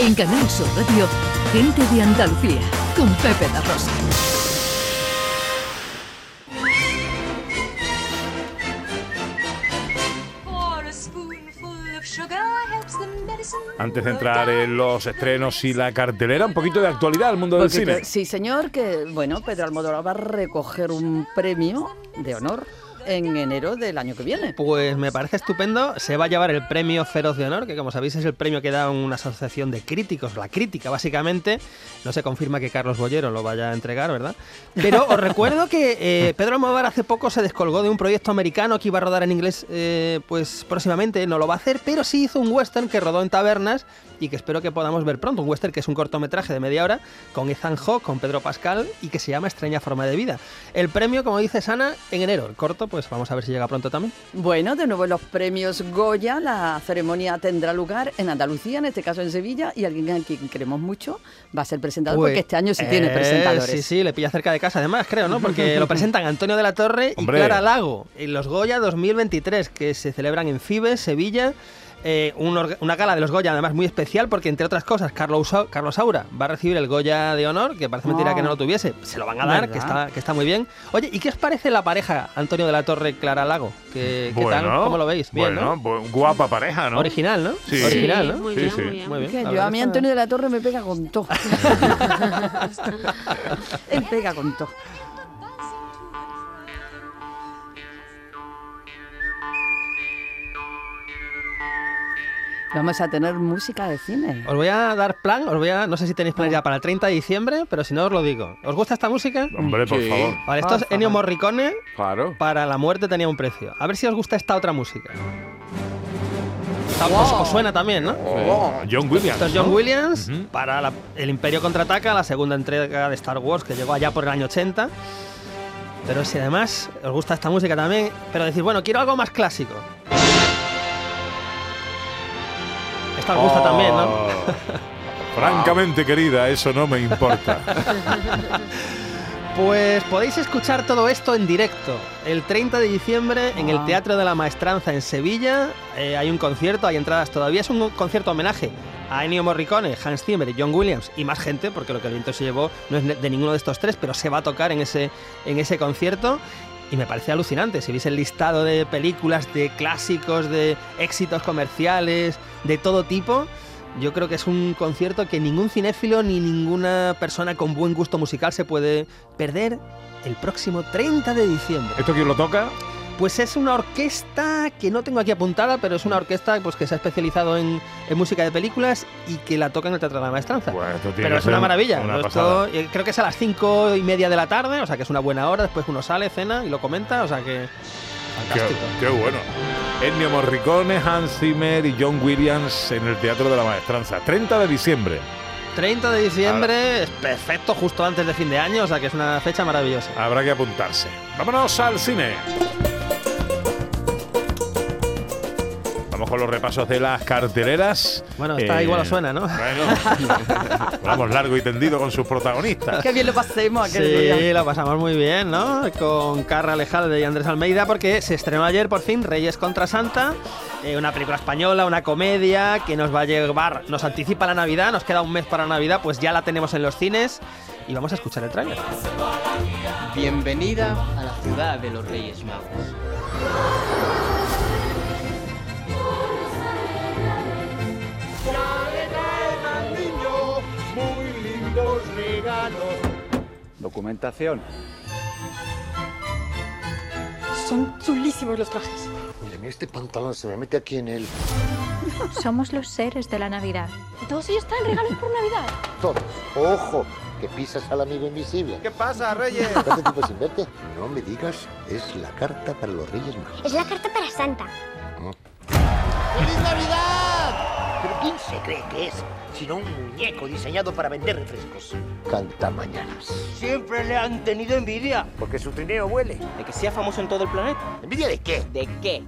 En Canal Sur Radio, Gente de Andalucía, con Pepe La Rosa. Antes de entrar en los estrenos y la cartelera, un poquito de actualidad al mundo del Porque cine. que- sí, señor, que bueno, Pedro Almodóvar va a recoger un premio de honor en enero del año que viene. Pues me parece estupendo. Se va a llevar el premio Feroz de Honor, que como sabéis es el premio que da una asociación de críticos, la crítica básicamente. No se confirma que Carlos Bollero lo vaya a entregar, ¿verdad? Pero os recuerdo que eh, Pedro Almodóvar hace poco se descolgó de un proyecto americano que iba a rodar en inglés eh, pues próximamente, no lo va a hacer, pero sí hizo un western que rodó en tabernas y que espero que podamos ver pronto. Un western que es un cortometraje de media hora con Ethan Hawke, con Pedro Pascal y que se llama Extraña Forma de Vida. El premio, como dice Sana, en enero. El corto, pues vamos a ver si llega pronto también. Bueno, de nuevo en los premios Goya, la ceremonia tendrá lugar en Andalucía, en este caso en Sevilla, y alguien a quien queremos mucho va a ser presentador, Pues, porque este año sí tiene eh, presentadores. Sí, sí, le pilla cerca de casa además, creo, ¿no? Porque lo presentan Antonio de la Torre y Hombre. Clara Lago en los Goya 2023, que se celebran en Fibes, Sevilla. Eh, un una gala de los Goya además muy especial porque entre otras cosas Carlos, Carlos Saura va a recibir el Goya de honor que parece mentira Oh. que no lo tuviese se lo van a dar que está, que está muy bien oye ¿y qué os parece la pareja Antonio de la Torre Clara Lago? ¿Qué, qué tal? ¿cómo lo veis? bien bueno, ¿no? guapa pareja, ¿no? original ¿no? Sí. original Sí, ¿no? muy Sí, bien, sí. muy bien. Muy bien. Yo a mí Antonio de la Torre me pega con todo. Él pega con todo. Vamos a tener música de cine. Os voy a dar plan, os voy a, no sé si tenéis plan ya para el 30 de diciembre, pero si no os lo digo. ¿Os gusta esta música? Hombre, por Sí. favor. Vale, esto es Ennio. Morricone, Claro. para la muerte tenía un precio. A ver si os gusta esta otra música. Esta os, os suena también, ¿no? Oh, John Williams. Esto es John ¿no? Williams para la- El Imperio Contraataca, la segunda entrega de Star Wars que llegó allá por el año 80. Pero si además os gusta esta música también, pero decir, bueno, quiero algo más clásico. Esta os gusta también, ¿no? Oh. Francamente, querida, eso no me importa. Pues podéis escuchar todo esto en directo. El 30 de diciembre en el Ah. Teatro de la Maestranza en Sevilla eh, hay un concierto, hay entradas todavía. Es un concierto homenaje a Ennio Morricone, Hans Zimmer y John Williams y más gente, porque lo que el viento se llevó no es de ninguno de estos tres, pero se va a tocar en ese, en ese concierto. Y me parece alucinante. Si veis el listado de películas, de clásicos, de éxitos comerciales, de todo tipo, yo creo que es un concierto que ningún cinéfilo ni ninguna persona con buen gusto musical se puede perder el próximo 30 de diciembre. ¿Esto quién lo toca? Pues es una orquesta que no tengo aquí apuntada, pero es una orquesta pues, que se ha especializado en, en música de películas y que la toca en el Teatro de la Maestranza. Bueno, Pero es una maravilla. Una Esto, eh, creo que es a las cinco y media de la tarde, o sea que es una buena hora. Después uno sale, cena y lo comenta, o sea que. Qué, Fantástico. qué bueno. Ennio Morricone, Hans Zimmer y John Williams en el Teatro de la Maestranza. 30 de diciembre. 30 de diciembre, es perfecto, justo antes de fin de año, o sea que es una fecha maravillosa. Habrá que apuntarse. Vámonos al cine. Vamos con los repasos de las carteleras. Bueno, está igual os suena, ¿no? Bueno, vamos largo y tendido con sus protagonistas. Qué bien lo pasemos aquel día. Sí, lo pasamos muy bien, ¿no? Con Carra Alejalde y Andrés Almeida, porque se estrenó ayer por fin Reyes contra Santa, eh, una película española, una comedia que nos va a llevar, nos anticipa la Navidad, nos queda un mes para Navidad, pues ya la tenemos en los cines y vamos a escuchar el tráiler. Bienvenida a la ciudad de los Reyes Magos. Documentación. Son chulísimos los trajes. Miren, este pantalón se me mete aquí en el... Somos los seres de la Navidad. Todos ellos traen regalos por Navidad. Todos. ¡Ojo! Que pisas al amigo invisible. ¿Qué pasa, Reyes? ¿Cuánto tiempo sin verte? No me digas, es la carta para los Reyes Magos. Es la carta para Santa. ¡Feliz Navidad! ¿Pero quién se cree que es? Sino un muñeco diseñado para vender refrescos. Canta mañanas. Siempre le han tenido envidia. Porque su trineo huele. ¿De que sea famoso en todo el planeta? ¿Envidia de qué? ¿De qué?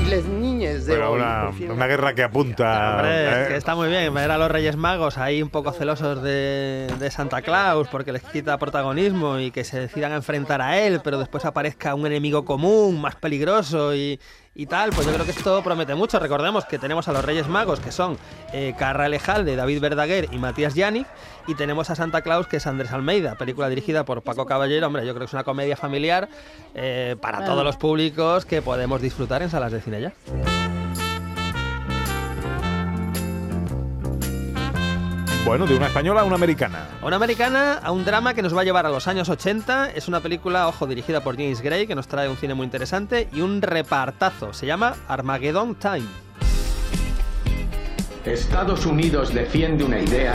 Y las niñas de Bueno, hoy una, guerra que apunta. Hombre, ¿eh? que está muy bien ver a los Reyes Magos ahí un poco celosos de, de Santa Claus porque les quita protagonismo y que se decidan a enfrentar a él, pero después aparezca un enemigo común más peligroso y, y tal, pues yo creo que esto promete mucho. Recordemos que tenemos a los Reyes Magos, que son eh, Carra Lejalde, David Verdaguer y Matías Yannick, y tenemos a Santa Claus, que es Andrés Almeida, película dirigida por Paco Caballero. Hombre, yo creo que es una comedia familiar eh, para todos los públicos que podemos disfrutar en salas de cine ya. Bueno, de una española a una americana. A una americana, a un drama que nos va a llevar a los años 80. Es una película, ojo, dirigida por James Gray, que nos trae un cine muy interesante y un repartazo. Se llama Armageddon Time. Estados Unidos defiende una idea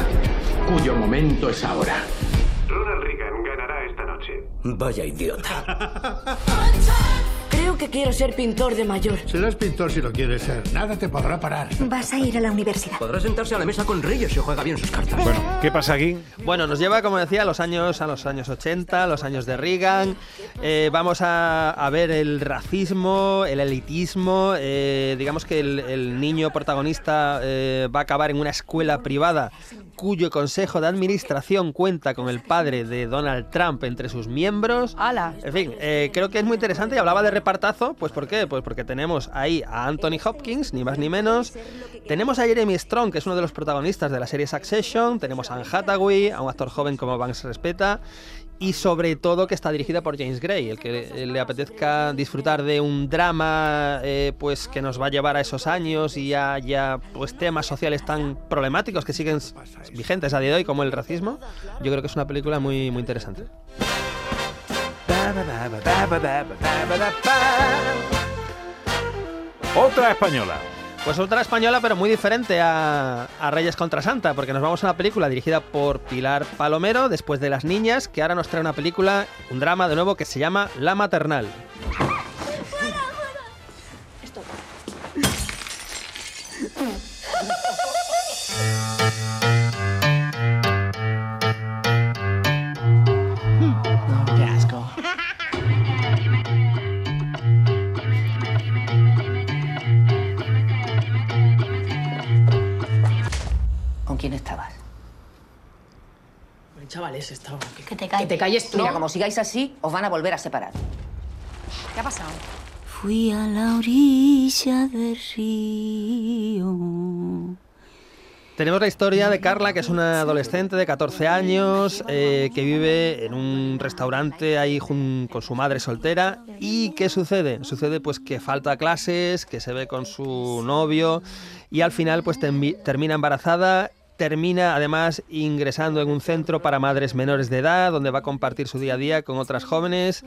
cuyo momento es ahora. Ronald Reagan ganará esta noche. Vaya idiota. Creo que quiero ser pintor de mayor. Serás pintor si lo quieres ser. Nada te podrá parar. Vas a ir a la universidad. Podrá sentarse a la mesa con Reyes si juega bien sus cartas. Bueno, ¿qué pasa aquí? Bueno, nos lleva, como decía, a los años, a los años 80, los años de Reagan. Eh, vamos a, a ver el racismo, el elitismo. eh, digamos que el, el niño protagonista eh, va a acabar en una escuela privada cuyo consejo de administración cuenta con el padre de Donald Trump entre sus miembros. ¡Hala! En fin, eh, creo que es muy interesante y hablaba de repartazo, pues ¿por qué? Pues porque tenemos ahí a Anthony Hopkins, ni más ni menos. Tenemos a Jeremy Strong, que es uno de los protagonistas de la serie Succession. Tenemos a Anne Hathaway, a un actor joven como Banks respeta. Y sobre todo que está dirigida por James Gray, el que le- apetezca disfrutar de un drama eh, pues que nos va a llevar a esos años y a, y a, pues temas sociales tan problemáticos que siguen vigentes a día de hoy como el racismo. Yo creo que es una película muy, muy interesante. Otra española. Pues otra española, pero muy diferente a, a Reyes contra Santa, porque nos vamos a una película dirigida por Pilar Palomero, después de Las Niñas, que ahora nos trae una película, un drama de nuevo, que se llama La Maternal. Qué Que, te calles. Tú. Mira, como sigáis así, os van a volver a separar. ¿Qué ha pasado? Fui a la orilla del río. Tenemos la historia de Carla, que es una adolescente de 14 años, eh, que vive en un restaurante ahí jun- con su madre soltera. ¿Y qué sucede? Sucede pues que falta clases, que se ve con su novio y al final pues termi- termina embarazada. Termina además ingresando en un centro para madres menores de edad, donde va a compartir su día a día con otras jóvenes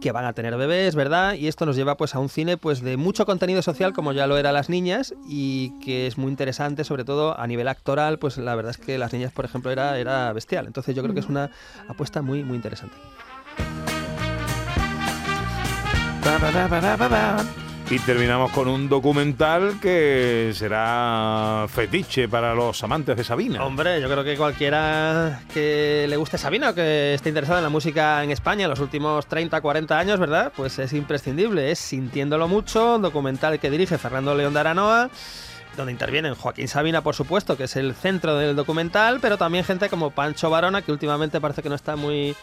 que van a tener bebés, ¿verdad? Y esto nos lleva pues a un cine pues de mucho contenido social como ya lo era Las Niñas y que es muy interesante, sobre todo a nivel actoral, pues la verdad es que Las Niñas, por ejemplo, era, era bestial. Entonces yo creo que es una apuesta muy muy interesante. Y terminamos con un documental que será fetiche para los amantes de Sabina. Hombre, yo creo que cualquiera que le guste Sabina o que esté interesado en la música en España en los últimos 30, 40 años, ¿verdad? Pues es imprescindible. Es Sintiéndolo Mucho, un documental que dirige Fernando León de Aranoa, donde intervienen Joaquín Sabina, por supuesto, que es el centro del documental, pero también gente como Pancho Varona, que últimamente parece que no está muy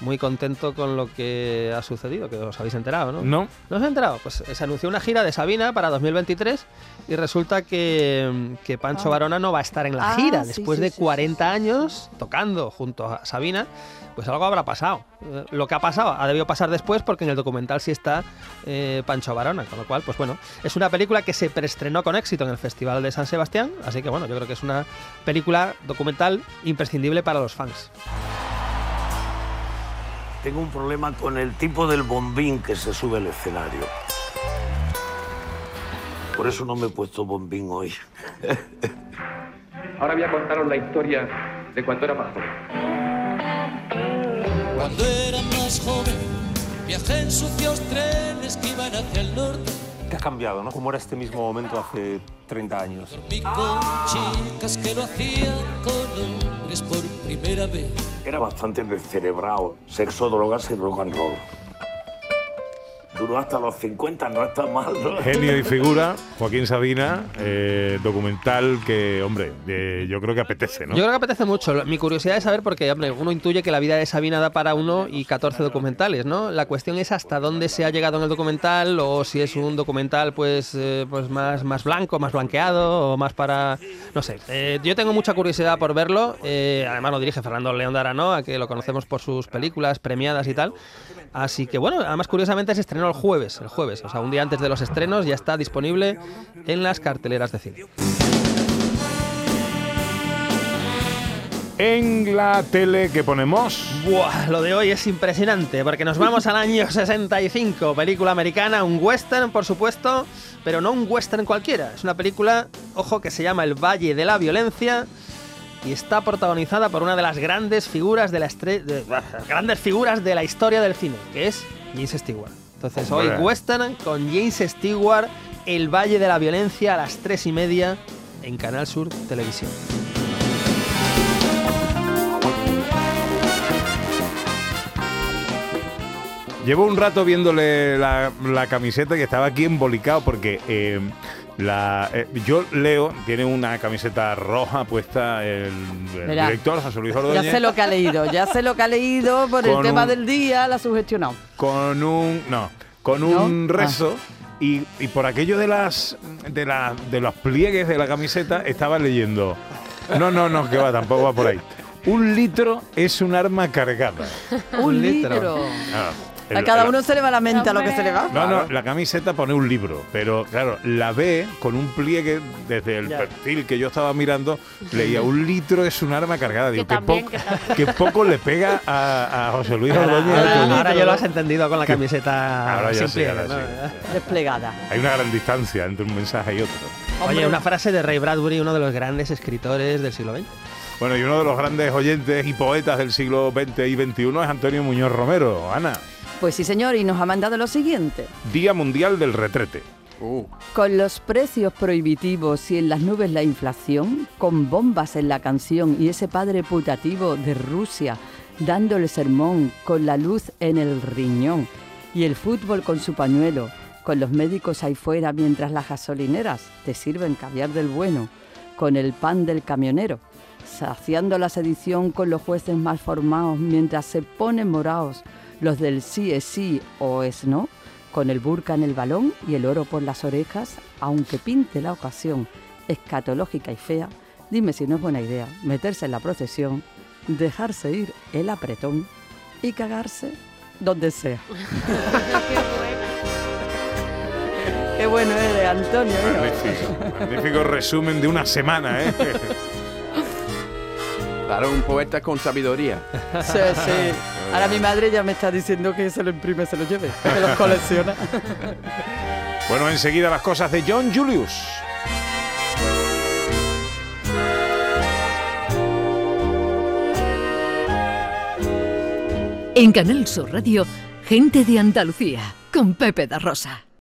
muy contento con lo que ha sucedido, que os habéis enterado, ¿no? No. ¿No os habéis enterado? Pues eh, se anunció una gira de Sabina para 2023 y resulta que, que Pancho Ah. Varona no va a estar en la Ah, gira sí, después sí, de sí, sí, 40 años tocando junto a Sabina. Pues algo habrá pasado. Eh, Lo que ha pasado ha debido pasar después porque en el documental sí está eh, Pancho Varona, con lo cual, pues bueno, es una película que se preestrenó con éxito en el Festival de San Sebastián, así que bueno, yo creo que es una película documental imprescindible para los fans. Tengo un problema con el tipo del bombín que se sube al escenario. Por eso no me he puesto bombín hoy. Ahora voy a contaros la historia de cuando era más joven. Cuando era más joven, viajé en sucios trenes que iban hacia el norte. ¿Qué ha cambiado, no? ¿Cómo era este mismo momento hace 30 años? Era bastante descerebrado. Sexo, drogas y rock and roll. Duró hasta los 50, no está mal. ¿no? Genio y figura, Joaquín Sabina, eh, documental que, hombre, eh, yo creo que apetece, ¿no? Yo creo que apetece mucho. Mi curiosidad es saber, porque hombre, uno intuye que la vida de Sabina da para uno y 14 documentales, ¿no? La cuestión es hasta dónde se ha llegado en el documental o si es un documental pues, eh, pues más, más blanco, más blanqueado o más para... No sé. Eh, yo tengo mucha curiosidad por verlo. Eh, además lo dirige Fernando León de Aranoa, que lo conocemos por sus películas premiadas y tal. Así que bueno, además curiosamente se estrenó el jueves, el jueves, o sea, un día antes de los estrenos ya está disponible en las carteleras de cine. En la tele que ponemos. Buah, lo de hoy es impresionante, porque nos vamos al año 65, película americana, un western, por supuesto, pero no un western cualquiera. Es una película, ojo, que se llama El Valle de la Violencia y está protagonizada por una de las grandes figuras de la estre- de- las grandes figuras de la historia del cine, que es James Stewart. Entonces, hoy western con James Stewart, El Valle de la Violencia a las tres y media en Canal Sur Televisión. Llevo un rato viéndole la, la camiseta que estaba aquí embolicado porque eh, la, eh, yo leo, tiene una camiseta roja puesta el, el Verá. director José Luis Ya Ordóñez sé lo que ha leído, ya sé lo que ha leído por el tema un- del día, la ha sugestionado. con un no, con ¿No? un Ah. rezo y, y por aquello de las de la, de los pliegues de la camiseta estaba leyendo. No, no, no, que va, tampoco va por ahí. Un litro es un arma cargada. Un litro. Ah, A cada el- uno se le va la mente a lo que se le va. No, no, la camiseta pone un libro, pero claro, la ve con un pliegue desde el Ya. perfil que yo estaba mirando, leía un litro es un arma cargada. Digo, que, también, poco, que poco le pega a, a José Luis Ahora, Ordóñez. ahora- ahora ya lo has entendido con la camiseta Ahora ya sin sí, pliegue, ahora ¿no? sí. Desplegada. Hay una gran distancia entre un mensaje y otro. Oye, una frase de Ray Bradbury, uno de los grandes escritores del siglo XX. Bueno, y uno de los grandes oyentes y poetas del siglo XX y XXI es Antonio Muñoz Romero. Ana, Pues sí, señor, y nos ha mandado lo siguiente. Día Mundial del Retrete. Con los precios prohibitivos y en las nubes la inflación, con bombas en la canción y ese padre putativo de Rusia dándole sermón con la luz en el riñón y el fútbol con su pañuelo, con los médicos ahí fuera mientras las gasolineras te sirven caviar del bueno, con el pan del camionero, saciando la sedición con los jueces mal formados mientras se ponen morados los del sí es sí o es no, con el burka en el balón y el oro por las orejas, aunque pinte la ocasión escatológica y fea, dime si no es buena idea meterse en la procesión, dejarse ir el apretón y cagarse donde sea. Qué bueno eres, Antonio. hijo. Magnífico, magnífico resumen de una semana, ¿eh? Claro, un poeta con sabiduría. Sí, sí. Ahora mi madre ya me está diciendo que se lo imprime, se lo lleve, que los colecciona. Bueno, enseguida las cosas de John Julius. En Canal Sur Radio, gente de Andalucía, con Pepe da Rosa.